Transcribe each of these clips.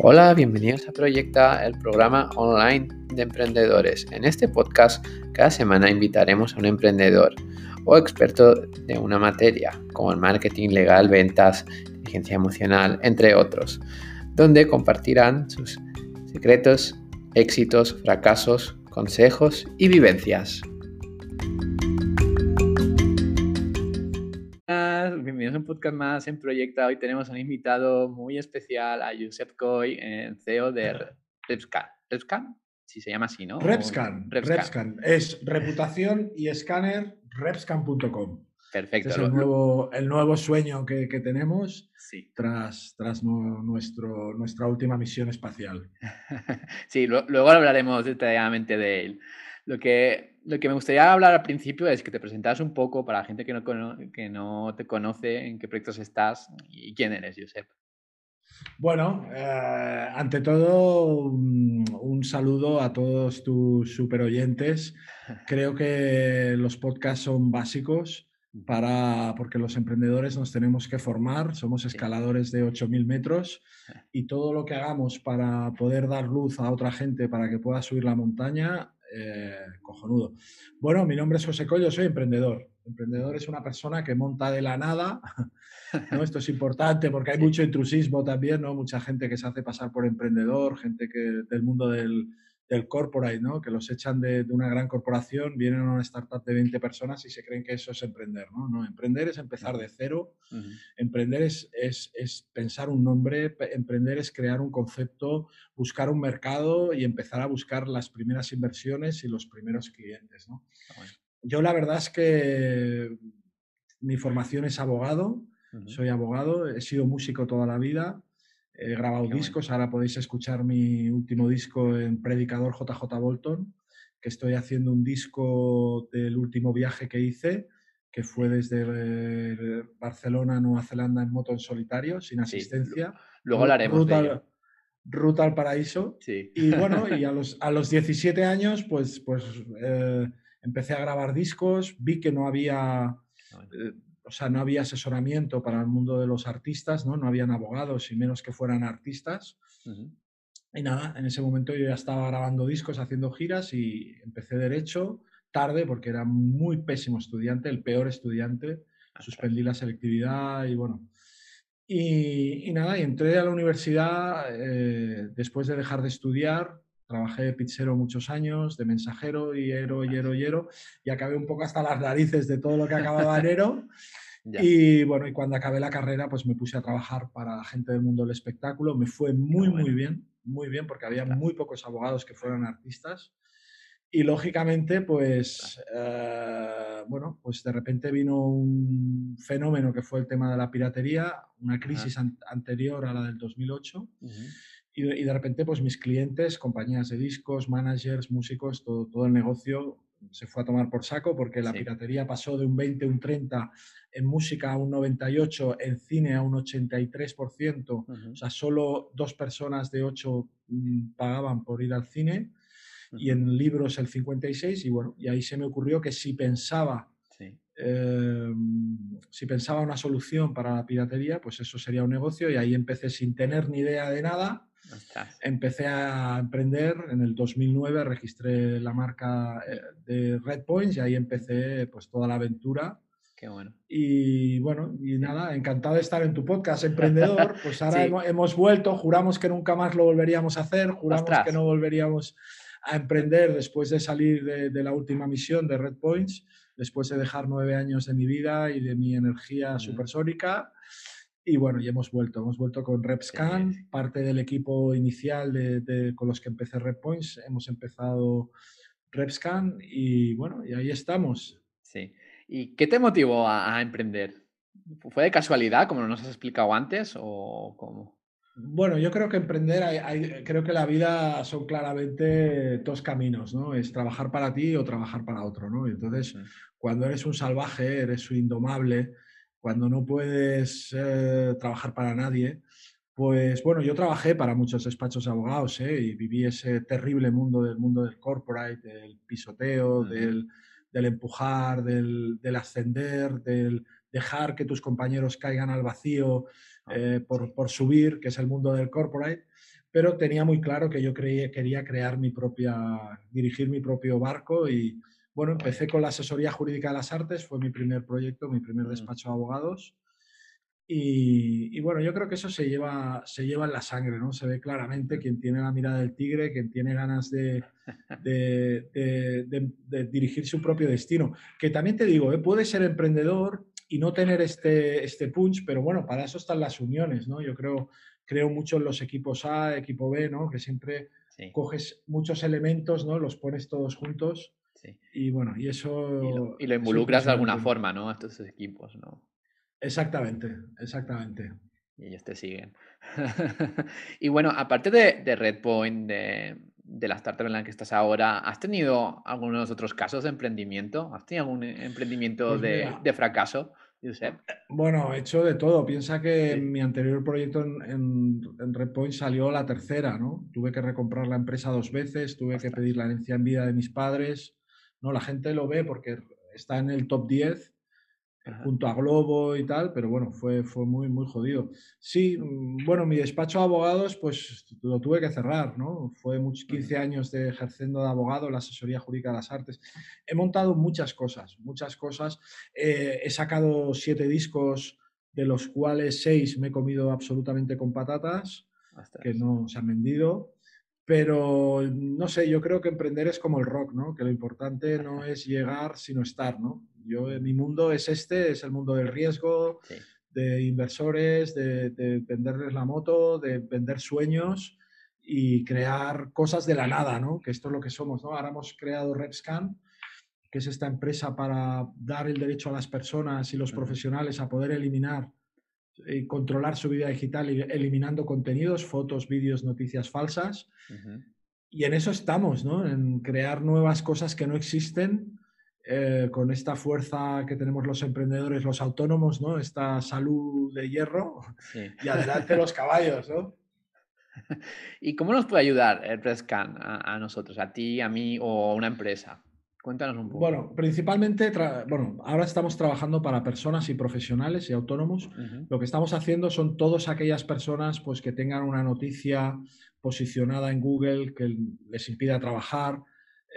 Hola, bienvenidos a Proyecta, el programa online de emprendedores. En este podcast, cada semana invitaremos a un emprendedor o experto de una materia, como el marketing legal, ventas, inteligencia emocional, entre otros, donde compartirán sus secretos, éxitos, fracasos, consejos y vivencias. Bienvenidos a un podcast más en Proyecta. Hoy tenemos un invitado muy especial, a Josep Coy, CEO de Repscan. ¿Repscan? Si se llama así, ¿no? Repscan. Repscan. Es reputación y escáner repscan.com. Perfecto. Este es el nuevo, el nuevo sueño que, tenemos sí. tras, tras nuestro, nuestra última misión espacial. sí, luego hablaremos detalladamente de él. Lo que, lo que me gustaría hablar al principio es que te presentaras un poco para la gente que no, que no te conoce, en qué proyectos estás y quién eres, Josep. Bueno, eh, ante todo, un, saludo a todos tus super oyentes. Creo que los podcasts son básicos para, porque los emprendedores nos tenemos que formar, somos escaladores de 8.000 metros y todo lo que hagamos para poder dar luz a otra gente para que pueda subir la montaña eh, cojonudo. Bueno, mi nombre es José Collo, soy emprendedor. Emprendedor es una persona que monta de la nada. ¿no? Esto es importante porque hay mucho intrusismo también, ¿no? Mucha gente que se hace pasar por emprendedor, gente que del mundo del, del corporate, ¿no? que los echan de, una gran corporación, vienen a una startup de 20 personas y se creen que eso es emprender. No, no emprender es empezar de cero, emprender es, es, pensar un nombre, emprender es crear un concepto, buscar un mercado y empezar a buscar las primeras inversiones y los primeros clientes. ¿no? Ah, Yo la verdad es que mi formación es abogado, soy abogado, he sido músico toda la vida, He grabado discos, ahora podéis escuchar mi último disco en Predicador JJ Bolton, que estoy haciendo un disco del último viaje que hice, que fue desde eh, Barcelona a Nueva Zelanda en moto en solitario, sin asistencia. luego hablaremos ruta, de Ruta al paraíso. Sí. Y bueno, y a los, a los 17 años, pues, pues eh, empecé a grabar discos, vi que no había o sea, no había asesoramiento para el mundo de los artistas, ¿no? No habían abogados y menos que fueran artistas. Y nada, en ese momento yo ya estaba grabando discos, haciendo giras y empecé derecho tarde porque era muy pésimo estudiante, el peor estudiante. Suspendí la selectividad y bueno. Y, nada, y entré a la universidad eh, después de dejar de estudiar. Trabajé de pizzero muchos años, de mensajero, y hiero, hiero, hiero, y acabé un poco hasta las narices de todo lo que acababa enero. Y bueno, y cuando acabé la carrera, pues me puse a trabajar para la gente del mundo del espectáculo. Me fue muy, muy bien, muy bien, porque había muy pocos abogados que fueran artistas. Y lógicamente, pues, eh, bueno, pues de repente vino un fenómeno que fue el tema de la piratería, una crisis anterior a la del 2008. Y, de, repente, pues mis clientes, compañías de discos, managers, músicos, todo, todo el negocio se fue a tomar por saco porque la piratería pasó de un 20, un 30 en música a un 98, en cine a un 83%, o sea, solo dos personas de ocho mm, pagaban por ir al cine y en libros el 56 y bueno, y ahí se me ocurrió que si pensaba em, si pensaba una solución para la piratería, pues eso sería un negocio y ahí empecé sin tener ni idea de nada Empecé a emprender en el 2009, registré la marca eh, de Red Points y ahí empecé pues toda la aventura. Qué bueno. Y bueno, y nada, encantado de estar en tu podcast, emprendedor. Pues ahora hemos, vuelto, juramos que nunca más lo volveríamos a hacer, juramos que no volveríamos a emprender después de salir de, la última misión de Red Points, después de dejar nueve años de mi vida y de mi energía supersónica. Y bueno, ya hemos vuelto, hemos vuelto con RepScan, parte del equipo inicial de, con los que empecé RepPoints, hemos empezado RepScan y bueno, y ahí estamos. Sí. ¿Y qué te motivó a, emprender? ¿Fue de casualidad, como nos has explicado antes, o cómo? Bueno, yo creo que emprender, hay, creo que la vida son claramente dos caminos, ¿no? Es trabajar para ti o trabajar para otro, ¿no? entonces, cuando eres un salvaje, eres un indomable, cuando no puedes eh, trabajar para nadie, pues bueno, yo trabajé para muchos despachos de abogados ¿eh? y viví ese terrible mundo del mundo del corporate, del pisoteo, del, empujar, del, ascender, del dejar que tus compañeros caigan al vacío ah, eh, por, por, subir, que es el mundo del corporate. pero tenía muy claro que yo quería crear mi propia, dirigir mi propio barco y bueno, empecé con la asesoría jurídica de las artes, fue mi primer proyecto, mi primer mm. despacho de abogados. Y, bueno, yo creo que eso se lleva, se lleva en la sangre, ¿no? Se ve claramente quien tiene la mirada del tigre, quien tiene ganas de, de, dirigir su propio destino. Que también te digo, ¿eh? puede ser emprendedor y no tener este, este punch, pero bueno, para eso están las uniones, ¿no? Yo creo, creo mucho en los equipos A, equipo B, ¿no? Que siempre coges muchos elementos, ¿no? Los pones todos juntos. Y bueno, y eso... Y lo, involucras de alguna forma, ¿no? A estos equipos, ¿no? Exactamente, exactamente. Y ellos te siguen. y bueno, aparte de, de Redpoint, de, de, la startup en la que estás ahora, ¿has tenido algunos otros casos de emprendimiento? ¿Has tenido algún emprendimiento pues de, de, fracaso, Josep? Eh, bueno, he hecho de todo. Piensa que mi anterior proyecto en, en, Redpoint salió la tercera, ¿no? Tuve que recomprar la empresa dos veces, tuve que pedir la herencia en vida de mis padres. No, la gente lo ve porque está en el top 10 junto a Globo y tal, pero bueno, fue, fue muy, muy jodido. Sí, mm, bueno, mi despacho de abogados, pues lo tuve que cerrar, ¿no? Fue muchos 15 años de ejerciendo de abogado la asesoría jurídica de las artes. He montado muchas cosas, muchas cosas. Eh, he sacado siete discos, de los cuales seis me he comido absolutamente con patatas, que no se han vendido. Pero no sé, yo creo que emprender es como el rock, ¿no? Que lo importante no es llegar, sino estar, ¿no? Yo, mi mundo es este, es el mundo del riesgo, de inversores, de, venderles la moto, de vender sueños y crear cosas de la nada, ¿no? Que esto es lo que somos, ¿no? Ahora hemos creado RepScan, que es esta empresa para dar el derecho a las personas y los profesionales a poder eliminar y controlar su vida digital eliminando contenidos, fotos, vídeos, noticias falsas. Y en eso estamos, ¿no? En crear nuevas cosas que no existen eh, con esta fuerza que tenemos los emprendedores, los autónomos, ¿no? Esta salud de hierro y adelante los caballos, ¿no? ¿Y cómo nos puede ayudar el Prescan a, a nosotros, a ti, a mí o a una empresa? Cuéntanos un poco. Bueno, principalmente, bueno, ahora estamos trabajando para personas y profesionales y autónomos. Lo que estamos haciendo son todas aquellas personas pues, que tengan una noticia posicionada en Google que les impida trabajar,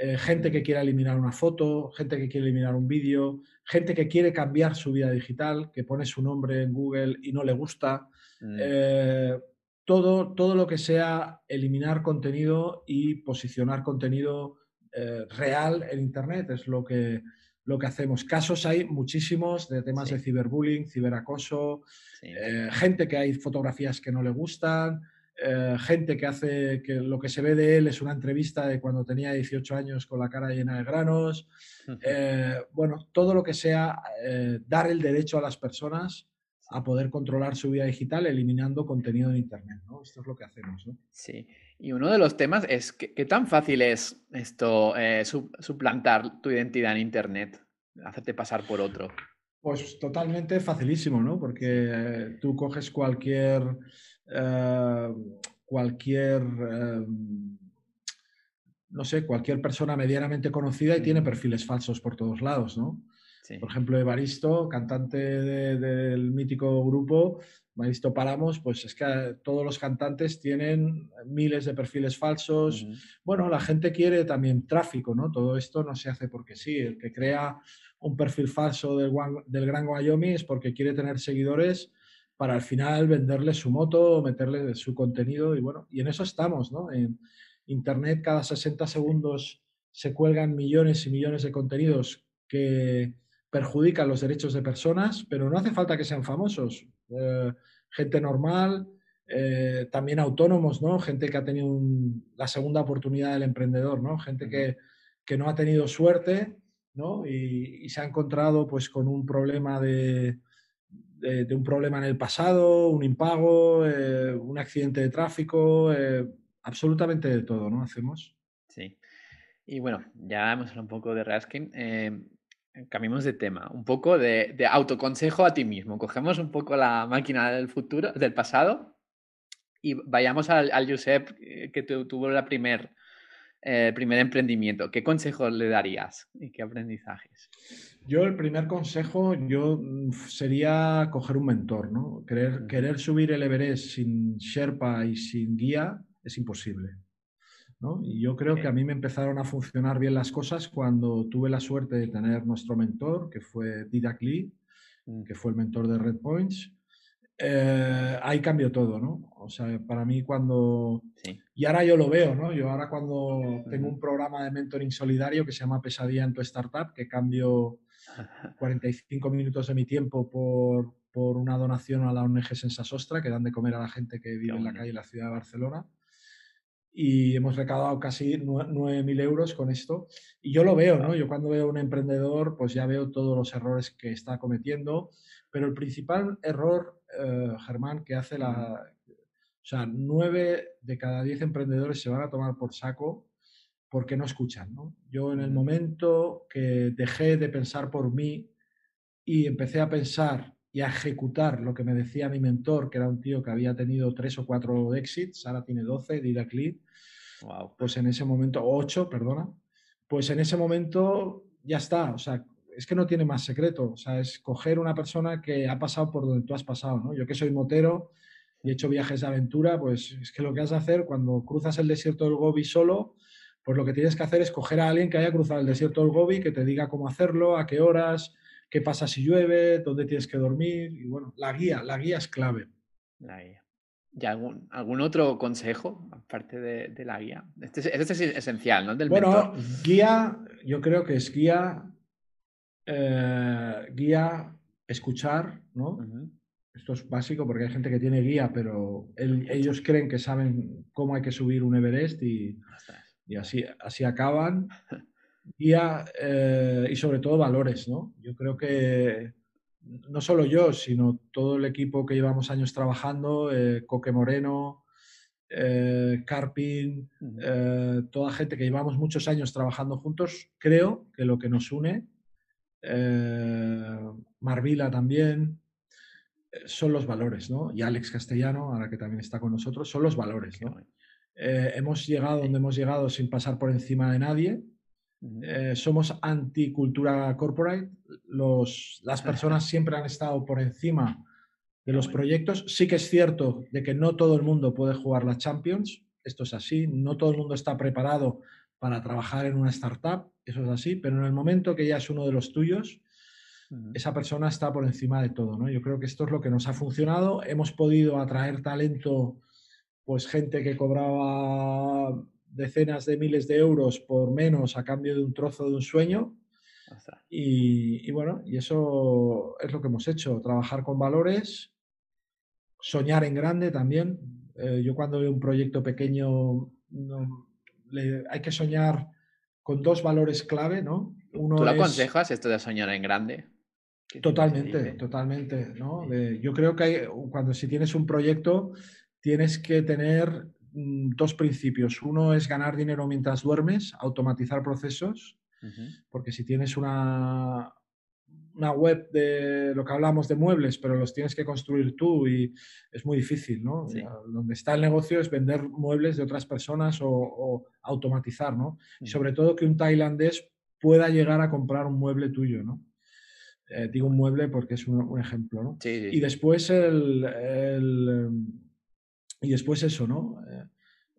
eh, gente que quiera eliminar una foto, gente que quiere eliminar un vídeo, gente que quiere cambiar su vida digital, que pone su nombre en Google y no le gusta. Mm. Eh, todo, todo lo que sea eliminar contenido y posicionar contenido eh, real en Internet es lo que, lo que hacemos. Casos hay muchísimos de temas de ciberbullying, ciberacoso, eh, gente que hay fotografías que no le gustan, eh, gente que hace que lo que se ve de él es una entrevista de cuando tenía 18 años con la cara llena de granos. bueno, todo lo que sea dar el derecho a las personas a poder controlar su vida digital eliminando contenido en Internet. ¿no? Esto es lo que hacemos. ¿no? Sí, y uno de los temas es qué tan fácil es esto, eh, suplantar tu identidad en Internet, hacerte pasar por otro. Pues totalmente facilísimo, ¿no? Porque eh, tú coges cualquier, eh, cualquier, no sé, cualquier persona medianamente conocida y tiene perfiles falsos por todos lados, ¿no? Por ejemplo, Evaristo, cantante del mítico grupo, Evaristo Paramos, pues es que todos los cantantes tienen miles de perfiles falsos. Bueno, la gente quiere también tráfico, ¿no? Todo esto no se hace porque sí. El que crea un perfil falso del, del Gran Wyoming es porque quiere tener seguidores para al final venderle su moto, meterle su contenido y bueno, y en eso estamos, ¿no? En Internet cada 60 segundos se cuelgan millones y millones de contenidos que perjudican los derechos de personas, pero no hace falta que sean famosos. Eh, gente normal, eh, también autónomos, ¿no? Gente que ha tenido la segunda oportunidad del emprendedor, ¿no? Gente que, no ha tenido suerte, ¿no? Y, se ha encontrado pues con un problema de, de, un problema en el pasado, un impago, eh, un accidente de tráfico, absolutamente de todo, ¿no? Hacemos. Sí. Y bueno, ya hemos hablado un poco de Raskin. Cambiemos de tema, un poco de, autoconsejo a ti mismo. Cogemos un poco la máquina del futuro, del pasado, y vayamos al, al Josep eh, que tuvo la primer, eh, primer emprendimiento. ¿Qué consejos le darías y qué aprendizajes? Yo el primer consejo yo mm, sería coger un mentor, ¿no? Querer, querer subir el Everest sin Sherpa y sin guía es imposible. Y yo creo que a mí me empezaron a funcionar bien las cosas cuando tuve la suerte de tener nuestro mentor, que fue Didac Lee, mm. que fue el mentor de Red Points. Eh, ahí cambió todo, ¿no? O sea, para mí cuando... Y ahora yo lo veo, ¿no? Yo ahora cuando tengo un programa de mentoring solidario que se llama Pesadilla en tu Startup, que cambio 45 minutos de mi tiempo por, por una donación a la ONG Sensasostra, que dan de comer a la gente que vive en la calle de la ciudad de Barcelona y hemos recaudado casi 9.000 euros con esto. Y yo lo veo, ¿no? Yo cuando veo a un emprendedor, pues ya veo todos los errores que está cometiendo, pero el principal error, eh, Germán, que hace la... O sea, 9 de cada 10 emprendedores se van a tomar por saco porque no escuchan, ¿no? Yo en el momento que dejé de pensar por mí y empecé a pensar y a ejecutar lo que me decía mi mentor, que era un tío que había tenido tres o cuatro exits, ahora tiene 12, Didac Lead, wow. pues en ese momento, ocho, perdona, pues en ese momento ya está, o sea, es que no tiene más secreto, o sea, es coger una persona que ha pasado por donde tú has pasado, ¿no? Yo que soy motero y he hecho viajes de aventura, pues es que lo que has de hacer cuando cruzas el desierto del Gobi solo, pues lo que tienes que hacer es coger a alguien que haya cruzado el desierto del Gobi, que te diga cómo hacerlo, a qué horas, qué pasa si llueve, dónde tienes que dormir. Y bueno, la guía, la guía es clave. La guía. ¿Y algún, algún otro consejo aparte de, la guía? Este, este, es esencial, ¿no? bueno, guía, yo creo que es guía, eh, guía, escuchar, ¿no? Esto es básico porque hay gente que tiene guía, pero ellos creen que saben cómo hay que subir un Everest y, y así, así acaban. guía eh, y sobre todo valores, ¿no? Yo creo que no solo yo, sino todo el equipo que llevamos años trabajando, eh, Coque Moreno, eh, Carpin, toda gente que llevamos muchos años trabajando juntos, creo que lo que nos une, Marvila también, son los valores, ¿no? Y Alex Castellano, ahora que también está con nosotros, son los valores, ¿no? hemos llegado donde hemos llegado sin pasar por encima de nadie, eh, somos anticultura corporate. Los, las personas siempre han estado por encima de los proyectos. Sí que es cierto de que no todo el mundo puede jugar la Champions. Esto es así. No todo el mundo está preparado para trabajar en una startup. Eso es así. Pero en el momento que ya es uno de los tuyos, esa persona está por encima de todo. ¿no? Yo creo que esto es lo que nos ha funcionado. Hemos podido atraer talento, pues gente que cobraba decenas de miles de euros por menos a cambio de un trozo de un sueño. Y, bueno, y eso es lo que hemos hecho, trabajar con valores, soñar en grande también. Eh, yo cuando veo un proyecto pequeño, hay que soñar con dos valores clave, ¿no? Uno ¿Tú lo aconsejas esto de soñar en grande? Totalmente, totalmente, ¿no? yo creo que cuando si tienes un proyecto, tienes que tener dos principios. Uno es ganar dinero mientras duermes, automatizar procesos, porque si tienes una, una web de lo que hablamos de muebles, pero los tienes que construir tú y es muy difícil, ¿no? Donde está el negocio es vender muebles de otras personas o, automatizar, ¿no? sobre todo que un tailandés pueda llegar a comprar un mueble tuyo, ¿no? Eh, digo un mueble porque es un, ejemplo, ¿no? y después el, el em, y después eso, ¿no? Eh,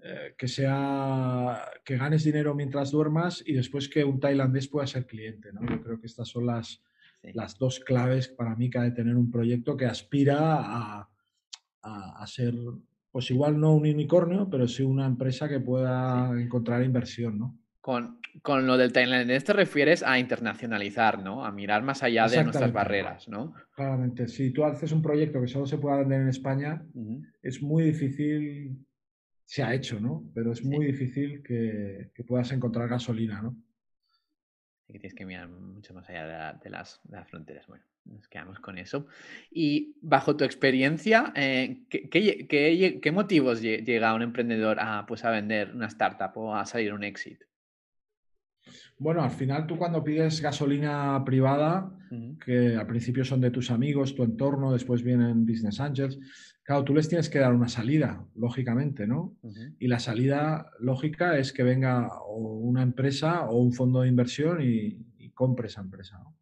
eh, que sea que ganes dinero mientras duermas y después que un tailandés pueda ser cliente, ¿no? Yo creo que estas son las, las dos claves para mí que ha de tener un proyecto que aspira a, a, ser, pues igual no un unicornio, pero sí una empresa que pueda encontrar inversión, ¿no? Con, con, lo del tailandés te refieres a internacionalizar, ¿no? A mirar más allá de nuestras barreras, ¿no? Claramente. Si tú haces un proyecto que solo se pueda vender en España, es muy difícil, se ha hecho, ¿no? Pero es muy difícil que, que, puedas encontrar gasolina, ¿no? que tienes que mirar mucho más allá de, las, de, las, fronteras. Bueno, nos quedamos con eso. Y bajo tu experiencia, eh, ¿qué, qué, qué, motivos llega un emprendedor a, pues, a vender una startup o a salir un éxito? Bueno, al final tú cuando pides gasolina privada, que al principio son de tus amigos, tu entorno, después vienen business angels, claro, tú les tienes que dar una salida, lógicamente, ¿no? Y la salida lógica es que venga una empresa o un fondo de inversión y, compre esa empresa, ¿no?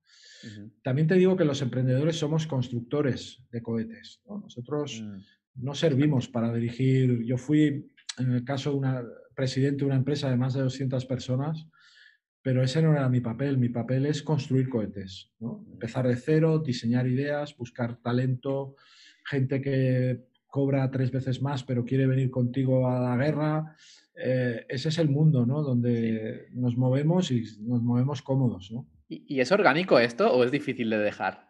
También te digo que los emprendedores somos constructores de cohetes. Nosotros mm. no servimos para dirigir. Yo fui en el caso de una presidente de una empresa de más de 200 personas, pero ese no era mi papel. Mi papel es construir cohetes, empezar de cero, diseñar ideas, buscar talento, gente que cobra tres veces más pero quiere venir contigo a la guerra. Eh, ese es el mundo ¿no? donde nos movemos y nos movemos cómodos. ¿no? ¿Y es orgánico esto o es difícil de dejar?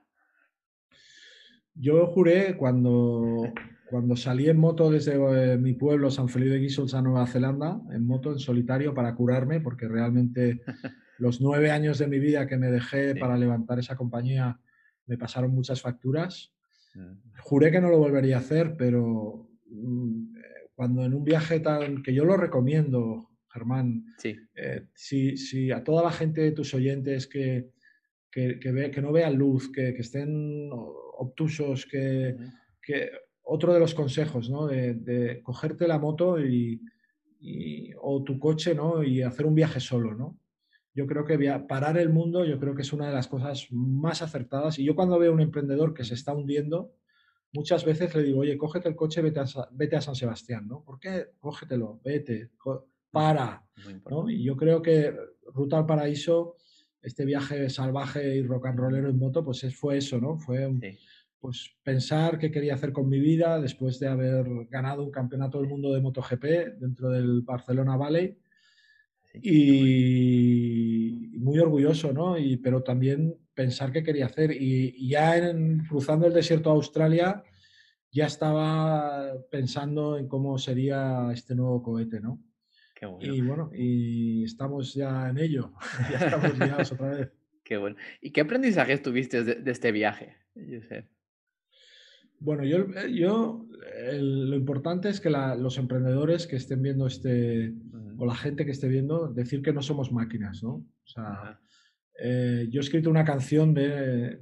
Yo juré cuando, cuando salí en moto desde eh, mi pueblo, San Felipe de Guíxols, a Nueva Zelanda, en moto, en solitario, para curarme, porque realmente los nueve años de mi vida que me dejé para levantar esa compañía me pasaron muchas facturas. Mm. Juré que no lo volvería a hacer, pero mm, cuando en un viaje tan que yo lo recomiendo, Germán, sí. Eh, si, a toda la gente de tus oyentes que, que, que, no vean luz, que, estén obtusos, que, otro de los consejos, ¿no? De, cogerte la moto y, o tu coche, ¿no? Y hacer un viaje solo, ¿no? Yo creo que parar el mundo, yo creo que es una de las cosas más acertadas. Y yo cuando veo a un emprendedor que se está hundiendo, muchas veces le digo, oye, cógete el coche, vete a, vete a San Sebastián, ¿no? ¿Por qué? Cógetelo, vete, para, ¿no? Y yo creo que Ruta al Paraíso, este viaje salvaje y rock and rollero en moto, pues fue eso, ¿no? Fue pues pensar qué quería hacer con mi vida después de haber ganado un campeonato del mundo de MotoGP dentro del Barcelona Valley. y muy orgulloso, ¿no? Y, pero también pensar qué quería hacer. Y, ya en, cruzando el desierto a Australia, ya estaba pensando en cómo sería este nuevo cohete, ¿no? Qué bueno. Y bueno, y estamos ya en ello, ya estamos liados otra vez. Qué bueno. ¿Y qué aprendizajes tuviste de, este viaje, Josep? Bueno, yo, eh, yo lo importante es que los emprendedores que estén viendo este, o la gente que esté viendo, decir que no somos máquinas, ¿no? O sea, eh, yo he escrito una canción de,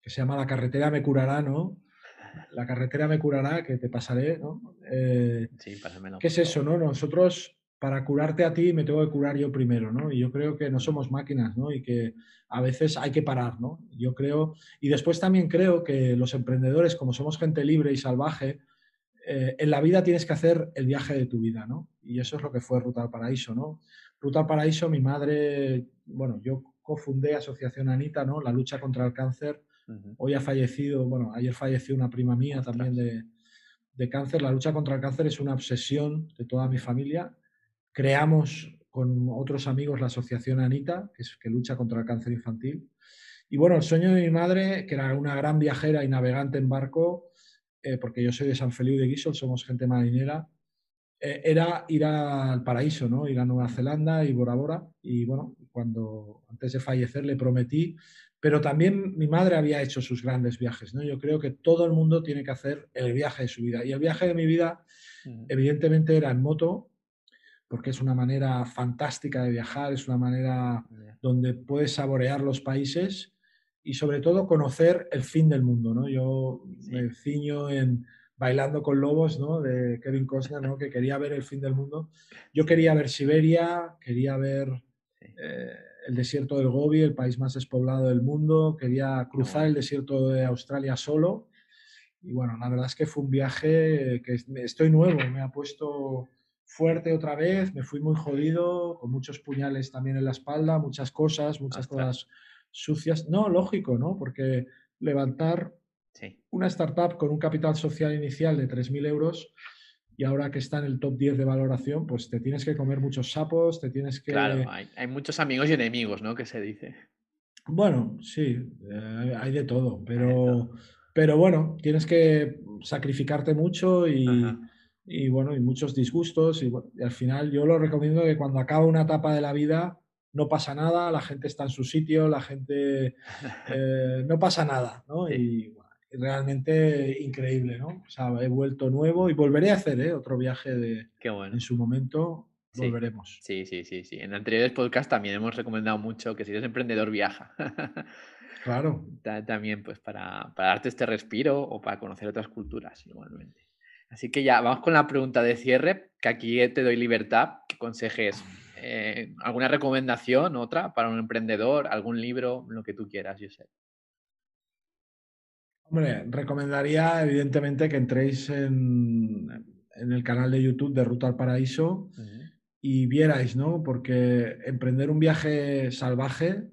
que se llama La carretera me curará, ¿no? La carretera me curará, que te pasaré, ¿no? Eh, sí, ¿Qué es eso, no? Nosotros, para curarte a ti, me tengo que curar yo primero, ¿no? Y yo creo que no somos máquinas, ¿no? Y que a veces hay que parar, ¿no? Yo creo, y después también creo que los emprendedores, como somos gente libre y salvaje, eh, en la vida tienes que hacer el viaje de tu vida, ¿no? Y eso es lo que fue Ruta al Paraíso, ¿no? Ruta al Paraíso, mi madre, bueno, yo cofundé Asociación Anita, ¿no? La lucha contra el cáncer. Hoy ha fallecido, bueno, ayer falleció una prima mía también de, de, cáncer. La lucha contra el cáncer es una obsesión de toda mi familia. Creamos con otros amigos la Asociación Anita, que, es, que lucha contra el cáncer infantil. Y bueno, el sueño de mi madre, que era una gran viajera y navegante en barco, eh, porque yo soy de San Felipe de Guisol, somos gente marinera, eh, era ir al paraíso, ¿no? Ir a Nueva Zelanda y Bora Bora. Y bueno, cuando antes de fallecer le prometí, pero también mi madre había hecho sus grandes viajes, ¿no? Yo creo que todo el mundo tiene que hacer el viaje de su vida. Y el viaje de mi vida, evidentemente, era en moto, porque es una manera fantástica de viajar, es una manera donde puedes saborear los países y sobre todo conocer el fin del mundo, ¿no? Yo me ciño en Bailando con Lobos, ¿no? De Kevin Costner, ¿no? Que quería ver el fin del mundo. Yo quería ver Siberia, quería ver eh, el desierto del Gobi, el país más despoblado del mundo, quería cruzar el desierto de Australia solo. Y bueno, la verdad es que fue un viaje que estoy nuevo, me ha puesto fuerte otra vez, me fui muy jodido, con muchos puñales también en la espalda, muchas cosas, muchas cosas sucias. No, lógico, ¿no? Porque levantar una startup con un capital social inicial de 3.000 euros y ahora que está en el top 10 de valoración, pues te tienes que comer muchos sapos, te tienes que... Claro, hay, muchos amigos y enemigos, ¿no? Que se dice. Bueno, sí, eh, hay de todo, pero, pero bueno, tienes que sacrificarte mucho y, bueno, y muchos disgustos y, al final yo lo recomiendo que cuando acaba una etapa de la vida no pasa nada, la gente está en su sitio, la gente... Eh, no pasa nada, ¿no? Y realmente increíble, ¿no? O sea, he vuelto nuevo y volveré a hacer ¿eh? otro viaje de, Qué bueno. en su momento. Volveremos. Sí, sí, sí, sí. En anteriores podcasts también hemos recomendado mucho que si eres emprendedor viaja. Claro. También pues para, darte este respiro o para conocer otras culturas igualmente. Así que ya, vamos con la pregunta de cierre, que aquí te doy libertad, que consejes eh, alguna recomendación, otra, para un emprendedor, algún libro, lo que tú quieras, Josep. Hombre, recomendaría evidentemente que entréis en, en el canal de YouTube de Ruta al Paraíso y vierais, ¿no? Porque emprender un viaje salvaje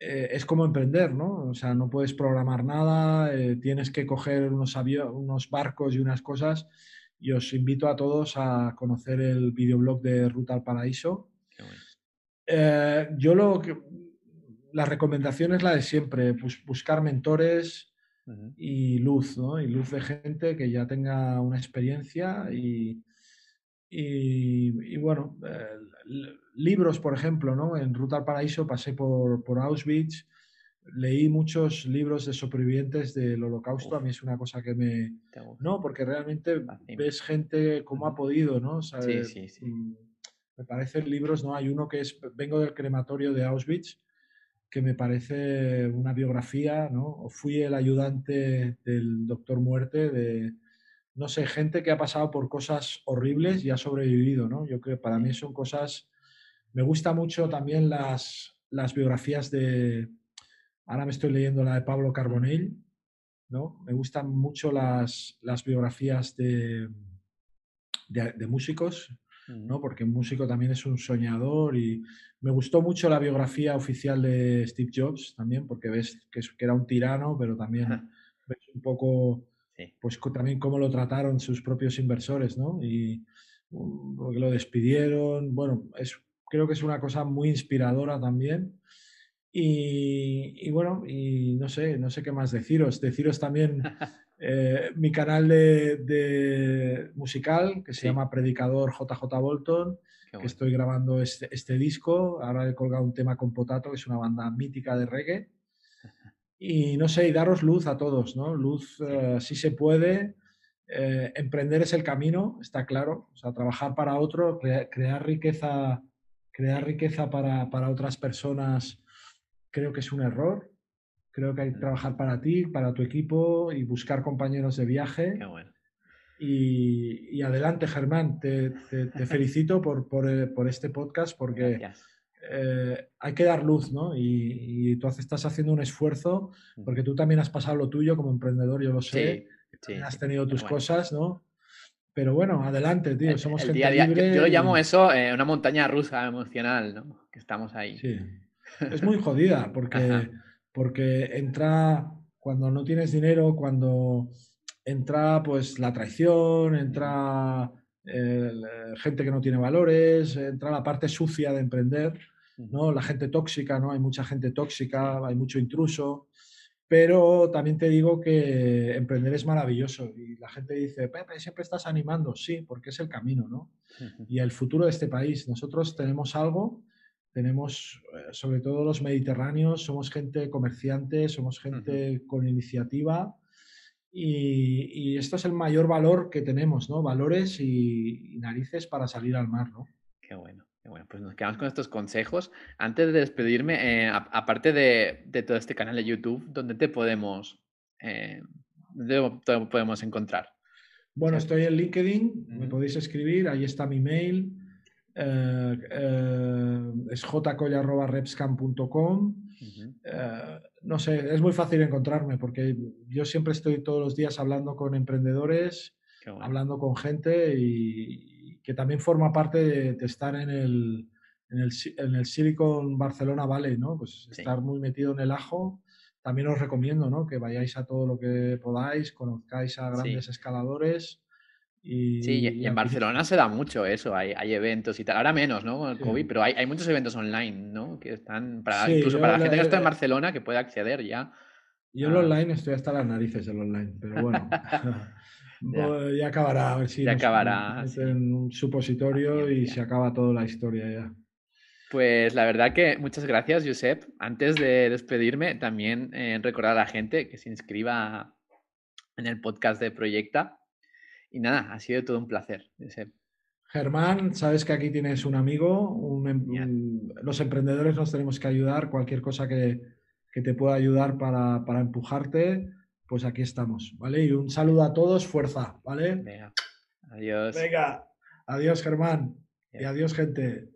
eh, es como emprender, ¿no? O sea, no puedes programar nada, eh, tienes que coger unos, unos barcos y unas cosas. Y os invito a todos a conocer el videoblog de Ruta al Paraíso. Eh, yo lo que, la recomendación es la de siempre, buscar mentores y luz, ¿no? Y luz de gente que ya tenga una experiencia y, y, bueno, libros, por ejemplo, ¿no? En Ruta al Paraíso pasé por, por Auschwitz, leí muchos libros de sobrevivientes del holocausto, a mí es una cosa que me... No, porque realmente ves gente cómo ha podido, ¿no? Sí, sí, sí. Mm, me parecen libros, ¿no? Hay uno que es, vengo del crematorio de Auschwitz, que me parece una biografía, ¿no? Fui el ayudante del doctor Muerte de no sé, gente que ha pasado por cosas horribles y ha sobrevivido, ¿no? Yo creo que para mí son cosas... Me gusta mucho también las, las biografías de... Ahora me estoy leyendo la de Pablo Carbonell, ¿no? Me gustan mucho las, las biografías de, de, músicos, ¿no? Porque un músico también es un soñador y me gustó mucho la biografía oficial de Steve Jobs también, porque ves que, que era un tirano, pero también ves un poco pues también cómo lo trataron sus propios inversores, ¿no? Y porque lo despidieron. Bueno, es, creo que es una cosa muy inspiradora también. Y, bueno, y no sé, no sé qué más deciros. Deciros también eh, mi canal de, musical que se llama Predicador JJ Bolton, que estoy grabando este, este, disco. Ahora he colgado un tema con Potato, que es una banda mítica de reggae. Y no sé, y daros luz a todos, ¿no? Luz uh, si se puede. Eh, emprender es el camino, está claro. O sea, trabajar para otro, crear riqueza, crear riqueza para, para, otras personas, creo que es un error. Creo que hay que trabajar para ti, para tu equipo y buscar compañeros de viaje. Qué bueno. y, y, adelante, Germán. Te, te, te felicito por, por, eh, por, este podcast porque Gracias eh, hay que dar luz, ¿no? Y, tú estás haciendo un esfuerzo, porque tú también has pasado lo tuyo como emprendedor, yo lo sé. has tenido tus cosas, ¿no? Pero bueno, adelante, tío, somos gente libre. Yo lo llamo eso eh, una montaña rusa emocional, ¿no? Que estamos ahí. Sí. Es muy jodida, porque, porque entra cuando no tienes dinero, cuando entra pues la traición, entra gente que no tiene valores, entra la parte sucia de emprender, ¿no? La gente tóxica, ¿no? Hay mucha gente tóxica, hay mucho intruso, pero también te digo que emprender es maravilloso y la gente dice, Pepe, siempre estás animando, sí, porque es el camino, ¿no? Y el futuro de este país. Nosotros tenemos algo, tenemos, eh, sobre todo los mediterráneos, somos gente comerciante, somos gente con iniciativa y, esto es el mayor valor que tenemos, ¿no? Valores y, narices para salir al mar, ¿no? Qué bueno, qué bueno. Pues nos quedamos con estos consejos. Antes de despedirme, eh, aparte de, todo este canal de YouTube, ¿dónde te podemos, eh, podemos encontrar? Bueno, estoy en LinkedIn, me podéis escribir, ahí está mi mail. Eh, eh, es jcolla.repscam.com. Eh, no sé, es muy fácil encontrarme porque yo siempre estoy todos los días hablando con emprendedores, hablando con gente y, que también forma parte de, estar en el, en el, en, el, Silicon Barcelona Valley, ¿no? Pues estar muy metido en el ajo. También os recomiendo ¿no? que vayáis a todo lo que podáis, conozcáis a grandes escaladores y, sí, y, en Barcelona se da mucho eso, hay, hay, eventos y tal. Ahora menos, ¿no? Con el COVID, pero hay, hay, muchos eventos online, ¿no? Que están, para, incluso para la gente que está en Barcelona, que puede acceder ya. Yo en online estoy hasta las narices del online, pero bueno. ya. acabará, a ver si ya acabará, en un supositorio y se acaba toda la historia ya. Pues la verdad que muchas gracias, Josep. Antes de despedirme, también eh, recordar a la gente que se inscriba en el podcast de Proyecta y nada, ha sido todo un placer. Germán, sabes que aquí tienes un amigo, em, los emprendedores nos tenemos que ayudar, cualquier cosa que, te pueda ayudar para, empujarte, pues aquí estamos, ¿vale? Y un saludo a todos, fuerza, ¿vale? Venga, adiós. Venga, adiós Germán y adiós gente.